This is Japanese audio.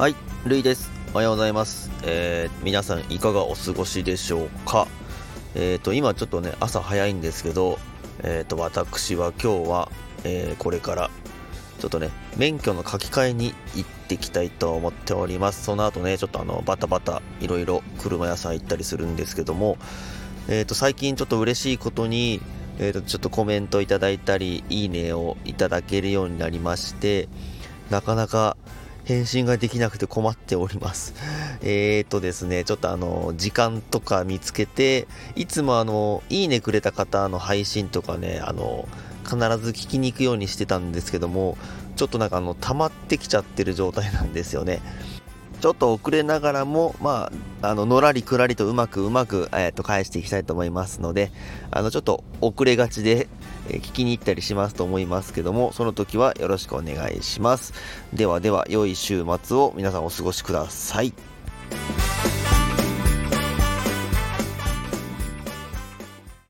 はい、るいです。おはようございます。えー皆さんいかがお過ごしでしょうか？えっ、と今ちょっとね朝早いんですけど、えっ、と私は今日は、えこれからちょっとね免許の書き換えに行ってきたいと思っております。その後ねちょっとあのバタバタいろいろ車屋さん行ったりするんですけども、えっ、と最近ちょっと嬉しいことに。えー、とちょっとコメントいただいたりいいねをいただけるようになりましてなかなか返信ができなくて困っております。えーとですね、ちょっとあの、時間とか見つけて、いつもあの、いいねくれた方の配信とかね、あの、必ず聞きに行くようにしてたんですけども、ちょっとなんかあの、溜まってきちゃってる状態なんですよね。ちょっと遅れながらも、まあ、あの、のらりくらりとうまくうまく、えー、と返していきたいと思いますので、あの、ちょっと遅れがちで、え聞きに行ったりしますと思いますけども、その時はよろしくお願いします。ではでは、良い週末を皆さんお過ごしください。